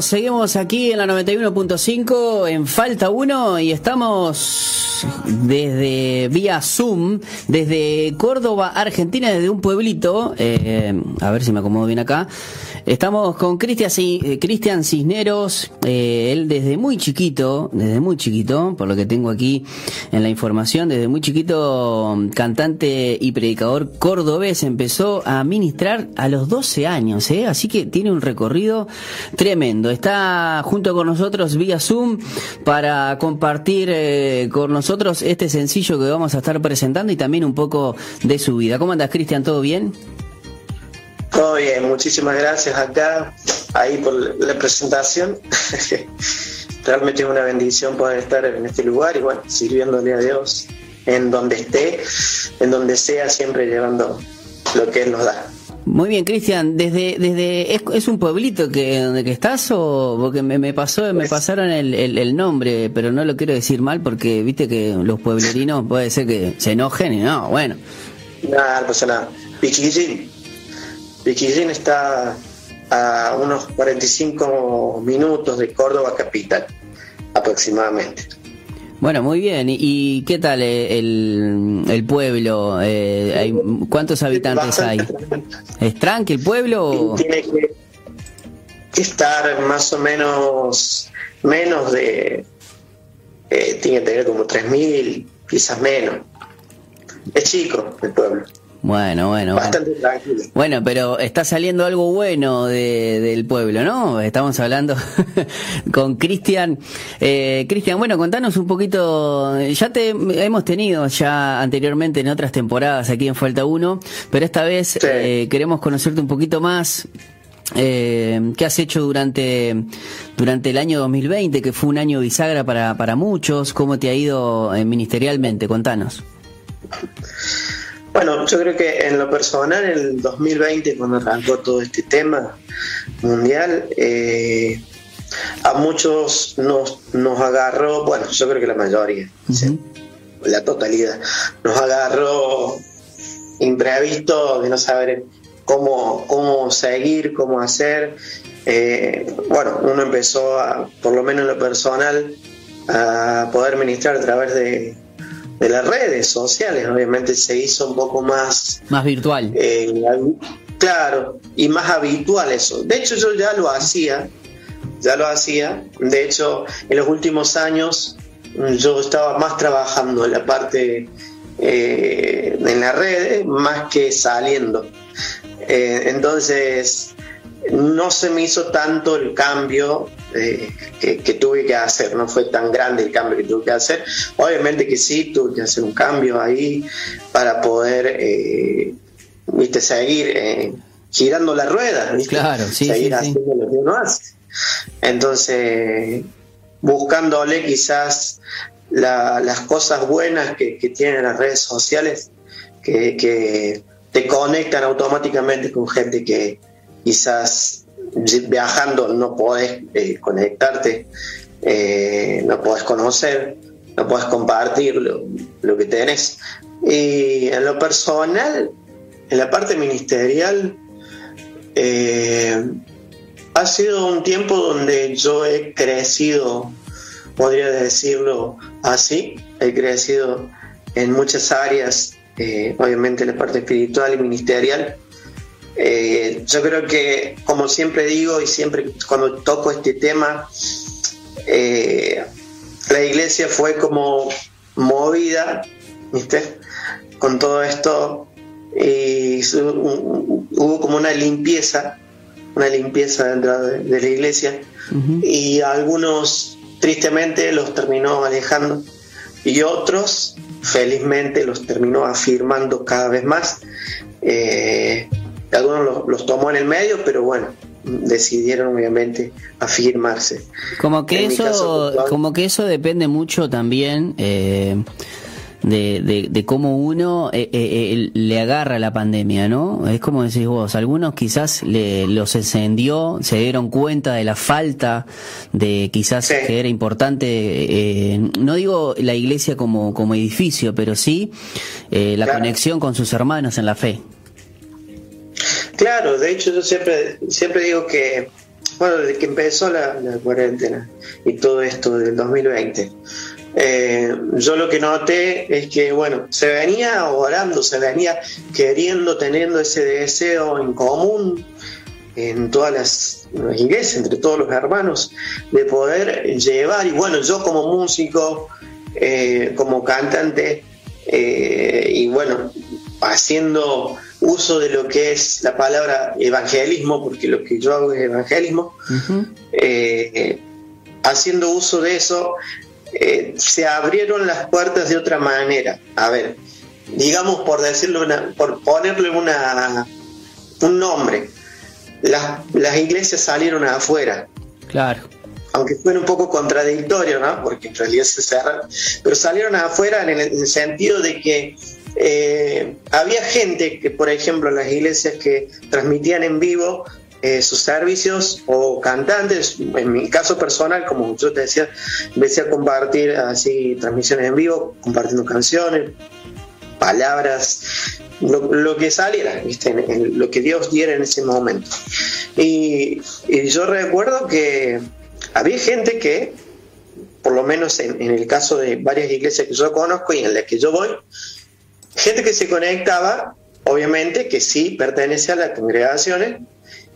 Seguimos aquí en la 91.5 en Falta 1 y estamos desde vía Zoom, desde Córdoba, Argentina, desde un pueblito, eh, a ver si me acomodo bien acá. Estamos con eh, Cristian Cisneros, eh, él desde muy chiquito, desde muy chiquito, por lo que tengo aquí en la información, desde muy chiquito, cantante y predicador cordobés, empezó a ministrar a los 12 años, ¿eh? así que tiene un recorrido tremendo. Está junto con nosotros vía Zoom para compartir eh, con nosotros este sencillo que vamos a estar presentando y también un poco de su vida. ¿Cómo andas, Cristian? ¿Todo bien? Todo bien, muchísimas gracias acá, ahí por la presentación. Realmente es una bendición poder estar en este lugar y bueno, sirviéndole a Dios en donde esté, en donde sea, siempre llevando lo que Él nos da. Muy bien, Cristian, desde, desde, ¿es, es un pueblito que donde que estás o porque me, me pasó, me pasaron el, el, el nombre, pero no lo quiero decir mal porque viste que los pueblerinos puede ser que se enojen y no, bueno. Nada, no pasa nada. Piquillín. Piquillín está a unos 45 minutos de Córdoba capital, aproximadamente. Bueno, muy bien. ¿Y, qué tal eh, el, el pueblo? Eh, ¿Cuántos habitantes hay? ¿Es tranqui el pueblo? tiene que estar más o menos menos de eh, tiene que tener como 3.000 quizás menos es chico el pueblo Bueno, bueno, bueno. bastante tranquilo Bueno, pero está saliendo algo bueno de- del pueblo, ¿no? Estamos hablando con Cristian. Eh, Cristian, bueno, contanos un poquito. Ya te hemos tenido ya anteriormente en otras temporadas aquí en Falta 1, pero esta vez Sí. eh, queremos conocerte un poquito más. Eh, ¿Qué has hecho durante, durante el año 2020, que fue un año bisagra para, para muchos? ¿Cómo te ha ido eh, ministerialmente? Contanos. Bueno yo creo que en lo personal en el 2020 cuando arrancó todo este tema mundial eh, a muchos nos, nos agarró bueno yo creo que la mayoría sí, la totalidad nos agarró imprevisto de no saber cómo, cómo seguir, cómo hacer. Eh, bueno, uno empezó, a, por lo menos en lo personal, a poder ministrar a través de, de las redes sociales. Obviamente se hizo un poco más, Más virtual. eh, claro, y más habitual eso. De hecho, yo ya lo hacía, ya lo hacía. De hecho, en los últimos años mm, yo estaba más trabajando en la parte eh, en la red más que saliendo. Eh, entonces, no se me hizo tanto el cambio eh, que, que tuve que hacer, no fue tan grande el cambio que tuve que hacer. Obviamente que sí, tuve que hacer un cambio ahí para poder eh, viste, seguir eh, girando la rueda, ¿viste? Claro, sí, seguir sí, sí. haciendo lo que uno hace. Entonces, buscándole quizás la- las cosas buenas que, que tienen las redes sociales, que, que te conectan automáticamente con gente que quizás viajando no podés eh, conectarte, eh, no podés conocer, no podés compartir lo, que tenés. Y en lo personal, en la parte ministerial, eh, ha sido un tiempo donde yo he crecido, podría decirlo así, he crecido en muchas áreas, obviamente en la parte espiritual y ministerial. Eh, yo creo que, como siempre digo y siempre cuando toco este tema, eh, la iglesia fue como movida, ¿viste? Con todo esto y su- un- hubo como una limpieza, una limpieza dentro de, de la iglesia y algunos tristemente los terminó alejando y otros felizmente los terminó afirmando cada vez más. Eh, algunos los, los tomó en el medio, pero bueno, decidieron obviamente afirmarse. Como que En eso, caso, puntual. como que eso depende mucho también eh, de, de, de cómo uno eh, eh, eh, le agarra la pandemia, ¿no? Es como decís vos, algunos quizás le, los encendió, se dieron cuenta de la falta de quizás Sí. que era importante, eh, no digo la iglesia como, como edificio, pero sí la Claro. conexión con sus hermanos en la fe. Claro, de hecho yo siempre, siempre digo que bueno, desde que empezó la, cuarentena y todo esto del 2020. Eh, yo lo que noté es que, bueno, se venía orando, se venía queriendo, teniendo ese deseo en común en todas las, iglesias, entre todos los hermanos, de poder llevar, y bueno, yo como músico, eh, como cantante, eh, y bueno, haciendo uso de lo que es la palabra evangelismo, porque lo que yo hago es evangelismo, eh, haciendo uso de eso, se abrieron las puertas de otra manera. A ver, digamos por decirlo, por ponerle una, un nombre, las, las iglesias salieron afuera. Claro. Aunque fue un poco contradictorio, ¿no? Porque en realidad se cerraron. Pero salieron afuera en el, sentido de que eh, había gente que, por ejemplo, las iglesias que transmitían en vivo eh, sus servicios o cantantes, en mi caso personal, como yo te decía, empecé a compartir así transmisiones en vivo, compartiendo canciones, palabras, lo, que saliera, lo que Dios diera en ese momento. Y, yo recuerdo que había gente que, por lo menos en, el caso de varias iglesias que yo conozco y en las que yo voy, gente que se conectaba, obviamente que sí pertenece a las congregaciones,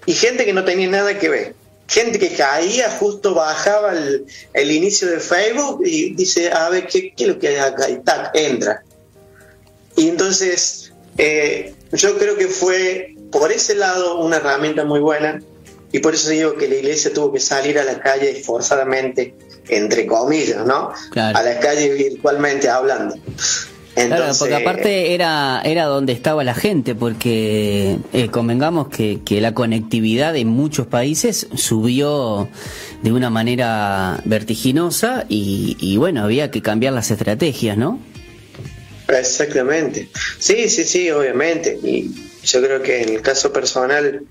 y gente que no tenía nada que ver. Gente que caía, justo bajaba el, inicio de Facebook y dice, a ver, ¿qué, qué es lo que hay acá? Y tac, entra. Y entonces eh, yo creo que fue por ese lado una herramienta muy buena y por eso digo que la iglesia tuvo que salir a la calle forzadamente, entre comillas, ¿no? A la calle virtualmente hablando. Claro, porque aparte era, era donde estaba la gente, porque eh, convengamos que, que la conectividad en muchos países subió de una manera vertiginosa y, y bueno, había que cambiar las estrategias, ¿no? Exactamente. Sí, sí, sí, obviamente. Y yo creo que en el caso personal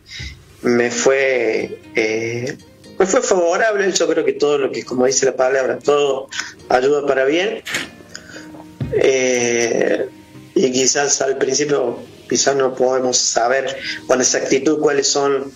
me fue, eh, me fue favorable. Yo creo que todo lo que, como dice la palabra, todo ayuda para bien. Eh, y quizás al principio, quizás no podemos saber con exactitud cuáles son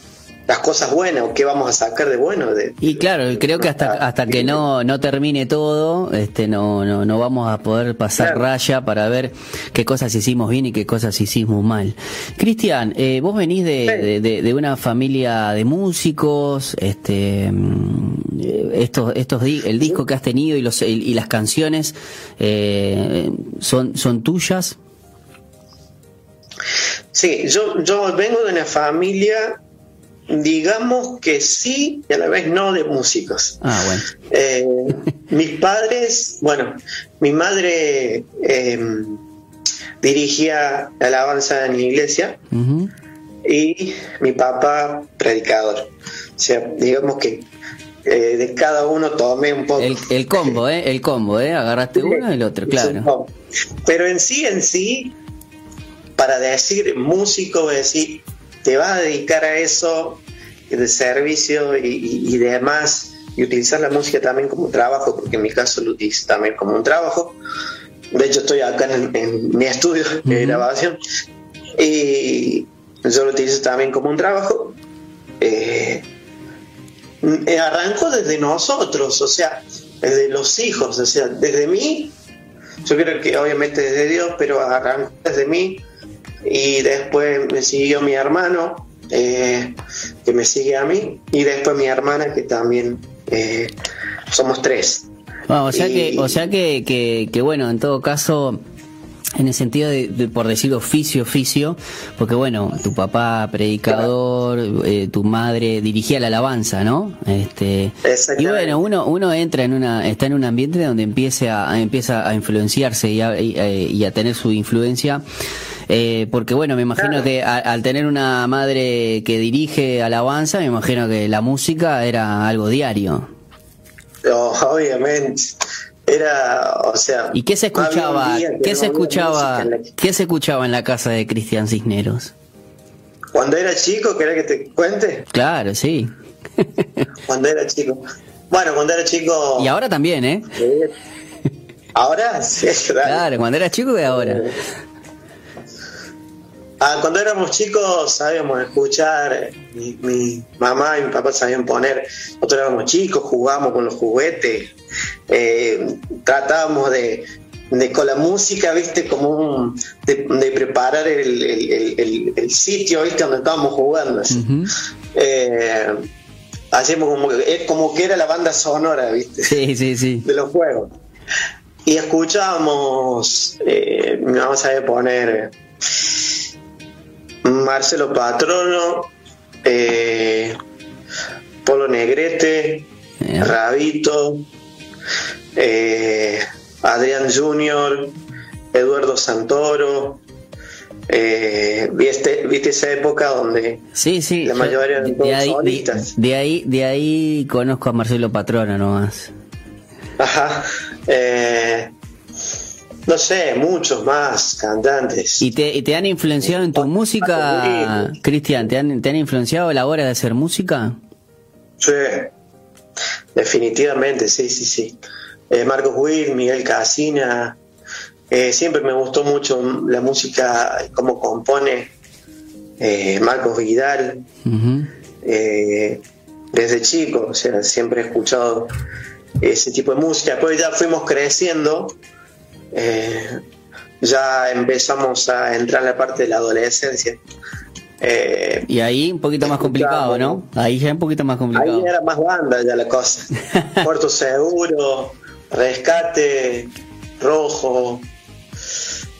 las cosas buenas o qué vamos a sacar de bueno. De, y claro, creo que hasta hasta que no no termine todo, este no no no vamos a poder pasar raya para ver qué cosas hicimos bien y qué cosas hicimos mal. Cristian, eh, vos venís de, de, una familia de músicos, este mm, estos estos el disco que has tenido y los y las canciones eh, son son tuyas. Sí, yo, yo vengo de una familia digamos que sí y a la vez no de músicos. Ah, bueno. Eh, mis padres, bueno, mi madre em, dirigía alabanza en la iglesia y mi papá predicador. O sea, digamos que eh, de cada uno tomé un poco. El, combo, ¿eh? El combo, ¿eh? Agarraste uno y el otro, claro. Pero en sí, en sí, para decir músico, decir te vas a dedicar a eso de servicio y, demás, y utilizar la música también como trabajo, porque en mi caso lo utilizo también como un trabajo. De hecho, estoy acá en, mi estudio de grabación y yo lo utilizo también como un trabajo. Eh, eh, arranco desde nosotros, o sea, desde los hijos, o sea, desde mí, yo creo que obviamente desde Dios, pero arranco desde mí y después me siguió mi hermano, eh, que me sigue a mí, y después mi hermana, que también eh, somos tres. o sea que, o sea que, que, bueno, en todo caso, en el sentido de, por decir oficio, oficio, porque bueno, tu papá predicador, eh, tu madre dirigía la alabanza, ¿no? Este, y bueno, uno, uno entra en una, está en un ambiente donde empiece a, empieza a influenciarse y a, y a tener su influencia eh, porque bueno, me imagino que al tener una madre que dirige alabanza, me imagino que la música era algo diario. obviamente. Era, o sea. ¿Y qué se escuchaba? ¿Qué se escuchaba? ¿Qué se escuchaba en la casa de Cristian Cisneros? Cuando era chico, ¿querés que te cuente? Claro, sí. cuando era chico. Bueno, cuando era chico. Y ahora también, ¿eh? Ahora sí, claro. Claro, cuando era chico y ahora. Ah, cuando éramos chicos sabíamos escuchar, mi, mamá y mi papá sabían poner, nosotros éramos chicos, jugábamos con los juguetes, eh, tratábamos de, con la música, viste, como un, de, preparar el, sitio, viste, donde estábamos jugando. Eh, hacíamos como, es como que era la banda sonora, viste, sí, sí, sí. de los juegos. Y escuchábamos, eh, mi mamá sabía poner Marcelo Patrono, eh, Polo Negrete, Rabito, eh, Adrián Junior, Eduardo Santoro. Eh, ¿viste, ¿Viste esa época donde sí, sí, la mayoría de, de, ahí, de, ahí, de ahí conozco a Marcelo Patrono nomás. Ajá. Eh, no sé, muchos más cantantes. ¿Y te, te han influenciado en tu música, Cristian? ¿te han, ¿Te han influenciado a la hora de hacer música? Sí, definitivamente, sí, sí, sí. Eh, Marcos Witt, Miguel Casina. Eh, siempre me gustó mucho la música, cómo compone eh, Marcos Vidal. desde chico, o sea, siempre he escuchado ese tipo de música. Después ya fuimos creciendo eh, ya empezamos a entrar en la parte de la adolescencia. Eh, y ahí un poquito más complicado, ¿no? Ahí ya un poquito más complicado. Ahí era más banda ya la cosa. Puerto Seguro, Rescate, Rojo.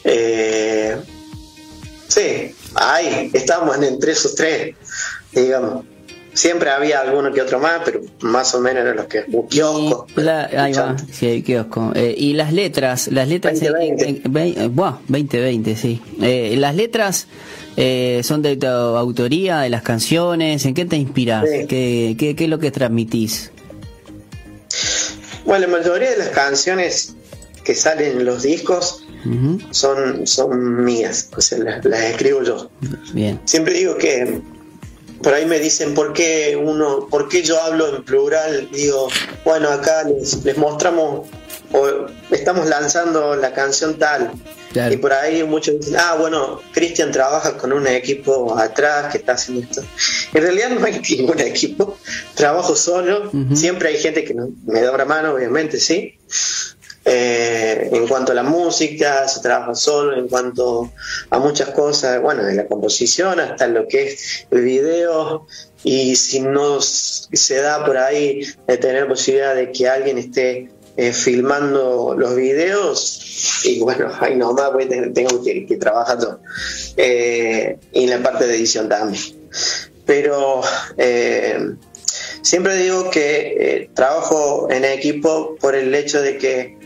Eh, sí, ahí estamos entre esos tres, digamos. Siempre había alguno que otro más, pero más o menos eran los que. Un kiosco. ahí va, sí, kiosco. Eh, y las letras, las letras. 2020. 2020, sí. Eh, las letras eh, son de tu autoría, de las canciones. ¿En qué te inspiras? ¿Qué, qué, es lo que transmitís? Bueno, la mayoría de las canciones que salen en los discos son, son mías, o sea, las, las escribo yo. Bien. Siempre digo que por ahí me dicen por qué uno, por qué yo hablo en plural, digo, bueno, acá les, mostramos o estamos lanzando la canción tal. Y por ahí muchos dicen, ah, bueno, Cristian trabaja con un equipo atrás que está haciendo esto. En realidad no hay ningún equipo, trabajo solo, siempre hay gente que me da una mano, obviamente, sí. Eh, en cuanto a la música, se trabaja solo, en cuanto a muchas cosas, bueno, de la composición hasta lo que es el video, y si no se da por ahí de tener posibilidad de que alguien esté eh, filmando los videos, y bueno, ahí nomás pues, tengo que, trabajar todo. Eh, y en la parte de edición también. Pero siempre digo que trabajo en equipo por el hecho de que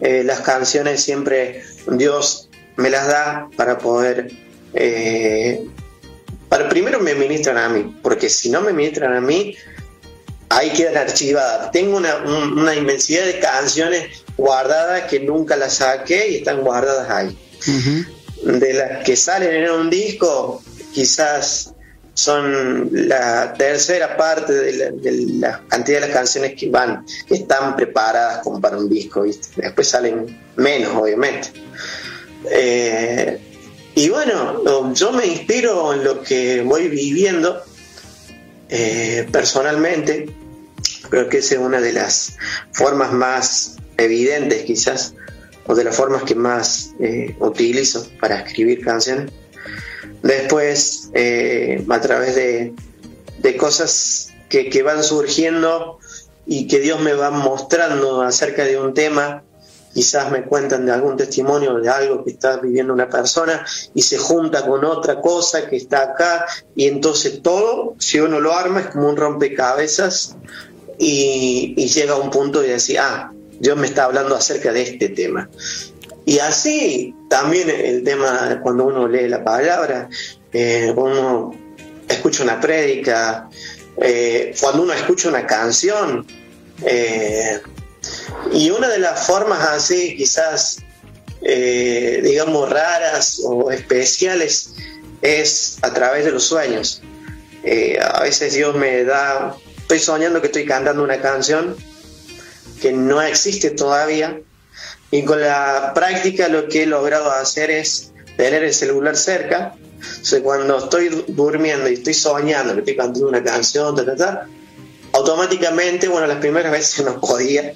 eh, las canciones siempre Dios me las da para poder... Eh, para, primero me ministran a mí, porque si no me ministran a mí, ahí quedan archivadas. Tengo una, inmensidad de canciones guardadas que nunca las saqué y están guardadas ahí. De las que salen en un disco, quizás son la tercera parte de la, cantidad de las canciones que van, que están preparadas como para un disco, después salen menos, obviamente. Eh, y bueno, yo me inspiro en lo que voy viviendo eh, personalmente, creo que esa es una de las formas más evidentes quizás, o de las formas que más eh, utilizo para escribir canciones. Después, eh, a través de, cosas que, van surgiendo y que Dios me va mostrando acerca de un tema, quizás me cuentan de algún testimonio de algo que está viviendo una persona y se junta con otra cosa que está acá y entonces todo, si uno lo arma, es como un rompecabezas y, y llega a un punto de decir, ah, Dios me está hablando acerca de este tema. Y así también el tema, cuando uno lee la palabra, eh, uno escucha una prédica, eh, cuando uno escucha una canción, eh, y una de las formas así quizás, digamos, raras o especiales es a través de los sueños. a veces Dios me da, estoy soñando que estoy cantando una canción que no existe todavía, y con la práctica lo que he logrado hacer es tener el celular cerca Entonces, cuando estoy durmiendo y estoy soñando que estoy cantando una canción, ta, ta, ta, automáticamente, bueno, las primeras veces no podía.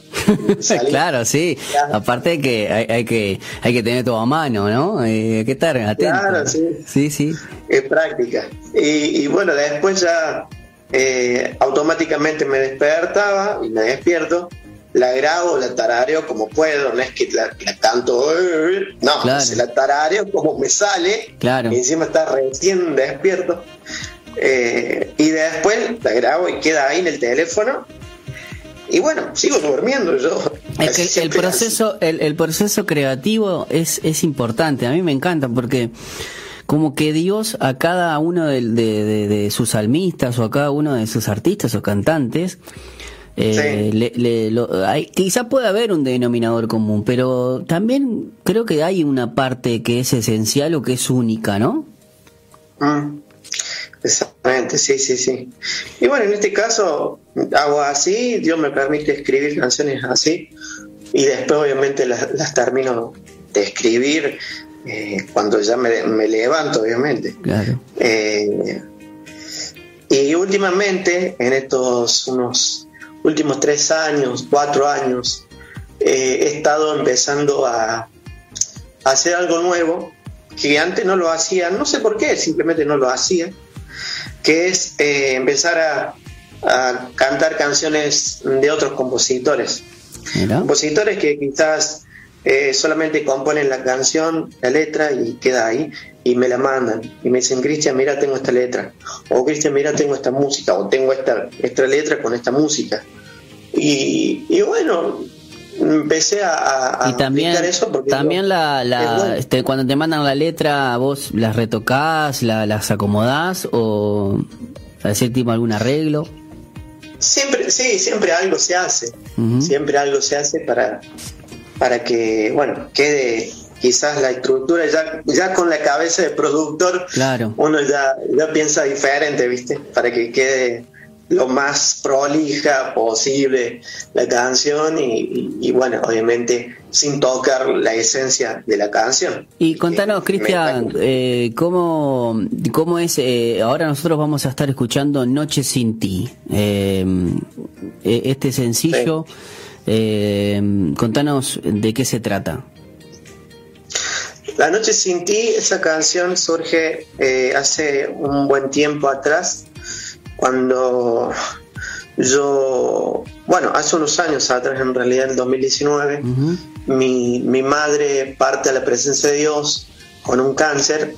claro, sí. Aparte de que hay, que hay que tener todo a mano, ¿no? Eh, hay que estar atento. Claro, sí. Sí, sí. Es práctica. Y, bueno, después ya eh, automáticamente me despertaba y me despierto. La grabo, la tarareo como puedo, no es que la, canto, no, la tarareo como me sale, claro. y encima está recién despierto. Eh, y después la grabo y queda ahí en el teléfono. Y bueno, sigo durmiendo yo. el proceso, el, proceso creativo es, es importante. A mí me encanta porque como que Dios a cada uno de, sus salmistas o a cada uno de sus artistas o cantantes eh, le, quizá pueda haber un denominador común, pero también creo que hay una parte que es esencial o que es única, ¿no? Mm. Exactamente, sí, sí, sí. Y bueno, en este caso hago así, Dios me permite escribir canciones así y después obviamente las, termino de escribir eh, cuando ya me, levanto, obviamente. Claro. Eh, y últimamente, en estos unos últimos tres años, cuatro años, eh, he estado empezando a, a hacer algo nuevo que antes no lo hacía, no sé por qué, simplemente no lo hacía que es eh, empezar a, cantar canciones de otros compositores. Compositores que quizás eh, solamente componen la canción, la letra y queda ahí y me la mandan y me dicen, Cristian, mira, tengo esta letra, o Cristian, mira, tengo esta música, o tengo esta, esta letra con esta música. Y, y bueno, empecé a, y también eso porque también la, este, cuando te mandan la letra vos las retocás la, las acomodás o hacer tipo algún arreglo siempre sí siempre algo se hace siempre algo se hace para para que bueno quede quizás la estructura ya ya con la cabeza de productor claro uno ya ya piensa diferente viste para que quede lo más prolija posible la canción y, bueno, obviamente sin tocar la esencia de la canción. Y contanos, Cristian, eh, ¿cómo, ¿cómo es? Eh, ahora nosotros vamos a estar escuchando Noche sin ti. Eh, e, este sencillo, contanos de qué se trata. La Noche sin ti, esa canción surge hace un buen tiempo atrás cuando yo, bueno, hace unos años atrás, en realidad en 2019, mi, mi madre parte a la presencia de Dios con un cáncer.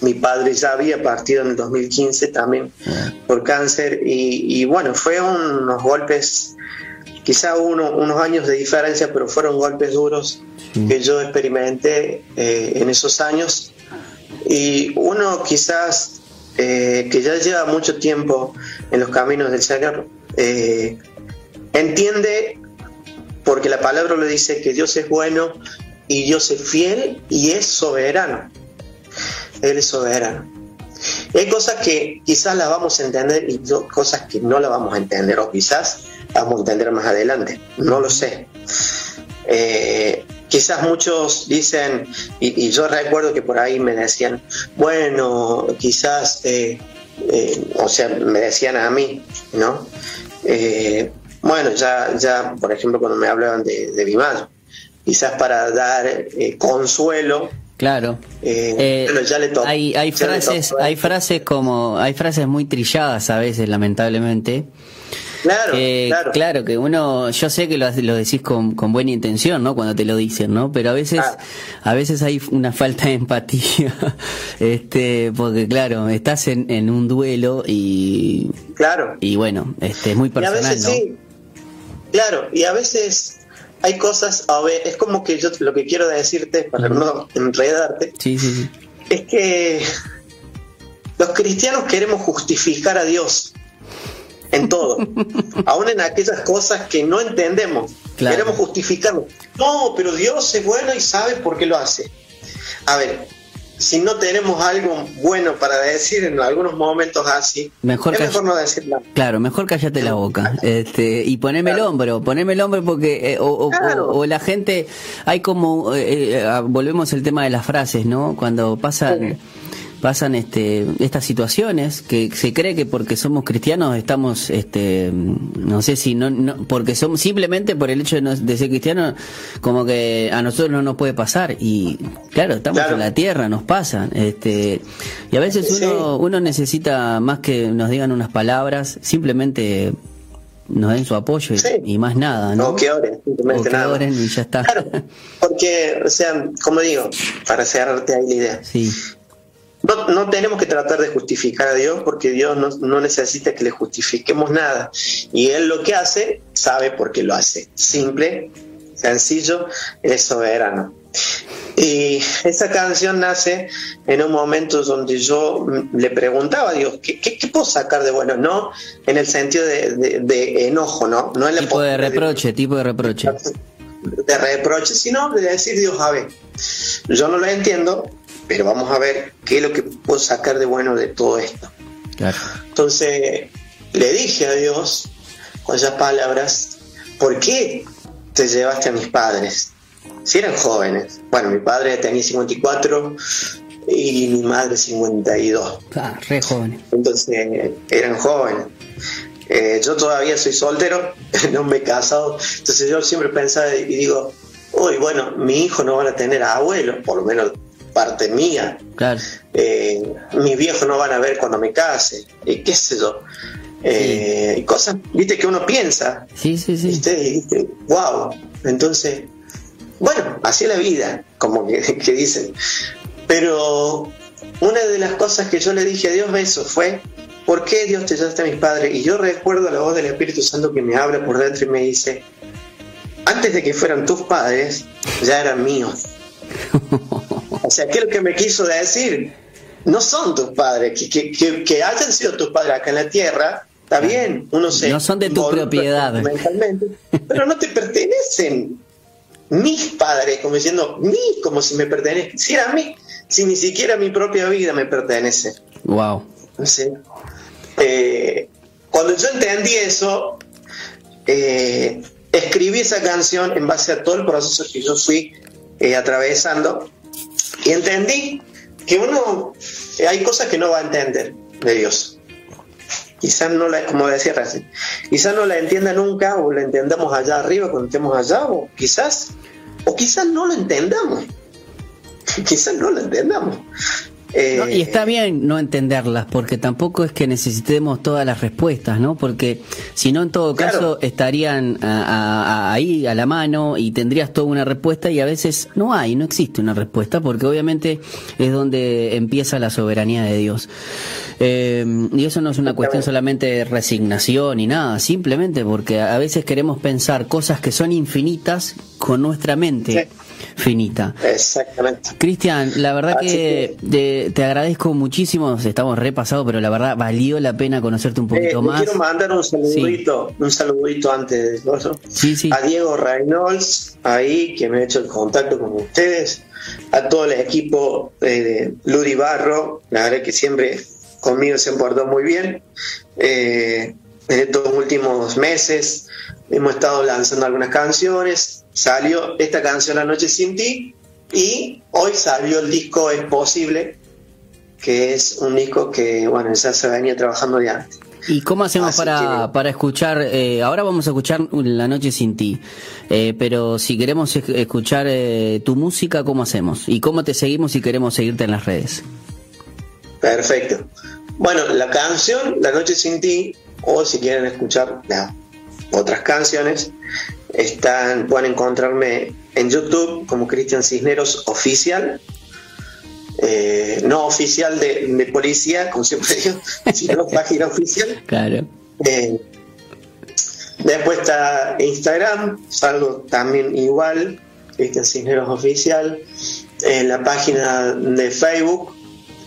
Mi padre ya había partido en el 2015 también por cáncer y, bueno, fue unos golpes, quizá uno, unos años de diferencia, pero fueron golpes duros que yo experimenté eh, en esos años. Y uno quizás eh, que ya lleva mucho tiempo en los caminos del Señor, eh, entiende, porque la palabra le dice que Dios es bueno y Dios es fiel y es soberano. Él es soberano. hay cosas que quizás las vamos a entender y cosas que no las vamos a entender, o quizás vamos a entender más adelante, no lo sé. Eh, quizás muchos dicen, y, yo recuerdo que por ahí me decían, bueno, quizás, eh, eh, o sea, me decían a mí, ¿no? Eh, bueno, ya, ya, por ejemplo, cuando me hablaban de, mi madre, quizás para dar consuelo. Claro. ya le hay, hay frases, hay frases como, hay frases muy trilladas a veces, lamentablemente Claro, claro. claro. que uno, yo sé que lo, lo decís con, con, buena intención, ¿no? Cuando te lo dicen, ¿no? Pero a veces, a veces hay una falta de empatía, este, porque claro, estás en, en un duelo y, claro, y bueno, este, es muy personal, a veces, ¿no? Sí. Claro, y a veces hay cosas, a ver, es como que yo lo que quiero decirte para no enredarte, sí, sí, sí. es que los cristianos queremos justificar a Dios en todo, aún en aquellas cosas que no entendemos. Queremos justificarlo. No, pero Dios es bueno y sabe por qué lo hace. A ver, si no tenemos algo bueno para decir en algunos momentos así, mejor, es mejor no decir nada. Claro, mejor cállate la boca este, y poneme el hombro, poneme el hombro porque, eh, o, la gente, hay como, eh, eh, volvemos al tema de las frases, ¿no? Cuando pasan pasan este estas situaciones que se cree que porque somos cristianos estamos este no sé si no, no porque somos simplemente por el hecho de, ser cristianos como que a nosotros no nos puede pasar y claro estamos en la tierra nos pasa este y a veces uno uno necesita más que nos digan unas palabras simplemente nos den su apoyo y, más nada, ¿no? O que oren, simplemente nada. y ya está. Claro, porque, o sea, como digo, para cerrarte ahí la idea. Sí. No, no, tenemos que tratar de justificar a Dios porque Dios no, no, necesita que le justifiquemos nada. Y Él lo que hace, sabe por qué lo hace. Simple, sencillo, es soberano. Y esa canción nace en un momento donde yo le preguntaba a Dios, ¿qué, qué, puedo sacar de bueno? No en el sentido de, enojo, ¿no? no en tipo de reproche, tipo de reproche. De reproche, sino de decir, Dios, a ver, yo no lo entiendo, pero vamos a ver qué es lo que puedo sacar de bueno de todo esto. Entonces le dije a Dios con esas palabras, ¿por qué te llevaste a mis padres? Si eran jóvenes. Bueno, mi padre tenía 54 y mi madre 52. Ah, re jóvenes. Entonces, eran jóvenes. Eh, yo todavía soy soltero, no me he casado, entonces yo siempre pensaba y digo, uy, bueno, mi hijo no van a tener abuelo, por lo menos parte mía. Claro. Eh, mis viejos no van a ver cuando me case, y qué sé yo. Eh, cosas, viste, que uno piensa. Sí, sí, sí. ¿viste? wow. Entonces, bueno, así es la vida, como que, dicen. Pero una de las cosas que yo le dije a Dios eso fue, ¿por qué Dios te llamaste a mis padres? Y yo recuerdo la voz del Espíritu Santo que me habla por dentro y me dice, antes de que fueran tus padres, ya eran míos. o sea, ¿qué es lo que me quiso decir? No son tus padres, que, que, que, hayan sido tus padres acá en la tierra, está bien, uno se... No son de tu propiedad. Mentalmente, pero no te pertenecen mis padres, como diciendo, mí, como si me pertenece, si a mí, si ni siquiera mi propia vida me pertenece. Wow. Eh, cuando yo entendí eso, eh, escribí esa canción en base a todo el proceso que yo fui eh, atravesando y entendí que uno, hay cosas que no va a entender de Dios quizás no la, como decía recién, quizás no la entienda nunca o la entendamos allá arriba cuando estemos allá, o quizás, o quizás no lo entendamos, quizás no lo entendamos. Eh, y está bien no entenderlas, porque tampoco es que necesitemos todas las respuestas, ¿no? Porque si no, en todo caso, estarían ahí a la mano y tendrías toda una respuesta y a veces no hay, no existe una respuesta, porque obviamente es donde empieza la soberanía de Dios. Eh, y eso no es una cuestión solamente de resignación y nada, simplemente porque a veces queremos pensar cosas que son infinitas con nuestra mente finita. Exactamente. Cristian, la verdad que, te, agradezco muchísimo, estamos repasados, pero la verdad valió la pena conocerte un poquito eh, más. Quiero mandar un saludito, un saludito antes de eso. A Diego Reynolds, ahí, que me ha hecho el contacto con ustedes, a todo el equipo de Ludi Barro, la verdad que siempre conmigo se portado muy bien. Eh, en estos últimos meses hemos estado lanzando algunas canciones, salió esta canción La Noche Sin Ti y hoy salió el disco Es Posible, que es un disco que, bueno, ya se venía trabajando de antes. ¿Y cómo hacemos para, para escuchar? Eh, ahora vamos a escuchar La Noche Sin Ti, eh, pero si queremos escuchar eh, tu música, ¿cómo hacemos? ¿Y cómo te seguimos si queremos seguirte en las redes? Perfecto. Bueno, la canción La Noche Sin Ti, o si quieren escuchar otras canciones, están, pueden encontrarme en YouTube como Cristian Cisneros Oficial. Eh, no oficial de, policía, como siempre digo, sino página oficial. Claro. Eh, después está Instagram, salgo también igual, Cristian Cisneros Oficial. En la página de Facebook,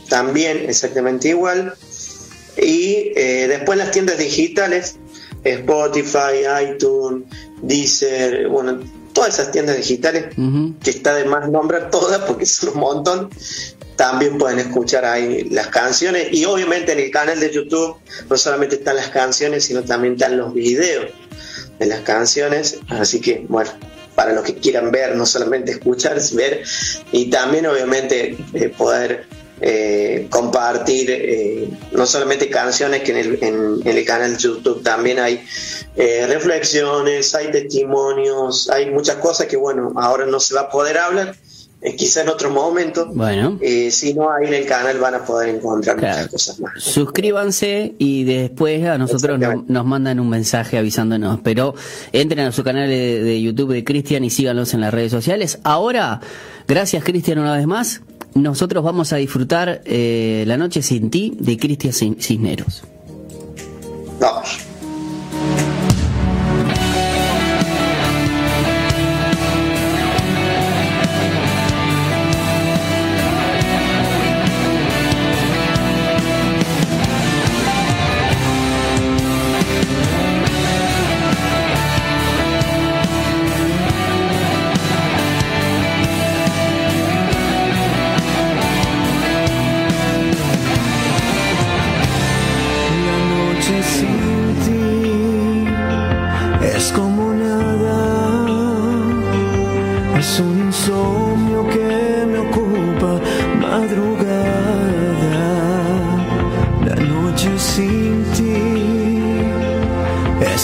también exactamente igual. Y eh, después las tiendas digitales, Spotify, iTunes, Deezer, bueno, todas esas tiendas digitales, que está de más nombrar todas porque son un montón, también pueden escuchar ahí las canciones. Y obviamente en el canal de YouTube no solamente están las canciones, sino también están los videos de las canciones, así que bueno, para los que quieran ver, no solamente escuchar, ver y también obviamente eh, poder eh, compartir eh, no solamente canciones que en el, en, el canal de YouTube también hay eh, reflexiones, hay testimonios, hay muchas cosas que bueno, ahora no se va a poder hablar, quizá en otro momento. Bueno. si no, ahí en el canal van a poder encontrar muchas cosas más. Suscríbanse y después a nosotros nos mandan un mensaje avisándonos. Pero entren a su canal de, de YouTube de Cristian y síganlos en las redes sociales. Ahora, gracias Cristian una vez más nosotros vamos a disfrutar eh, La Noche Sin Ti de Cristian Cisneros. Vamos.